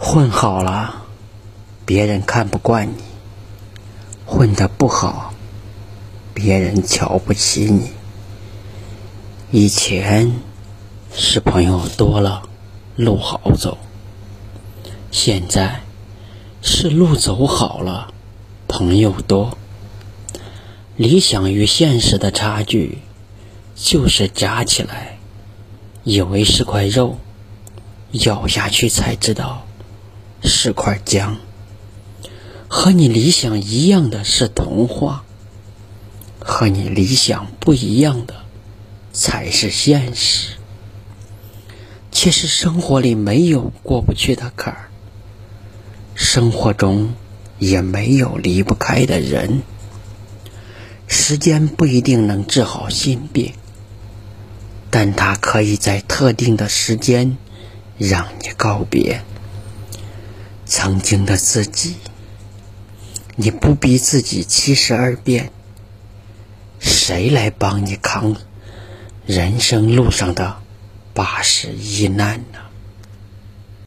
混好了，别人看不惯你；混的不好，别人瞧不起你。以前是朋友多了，路好走；现在是路走好了，朋友多。理想与现实的差距，就是夹起来，以为是块肉，咬下去才知道是块姜。和你理想一样的是童话，和你理想不一样的才是现实。其实生活里没有过不去的坎儿，生活中也没有离不开的人。时间不一定能治好心病，但它可以在特定的时间让你告别曾经的自己。你不逼自己七十二变，谁来帮你扛人生路上的八十一难呢？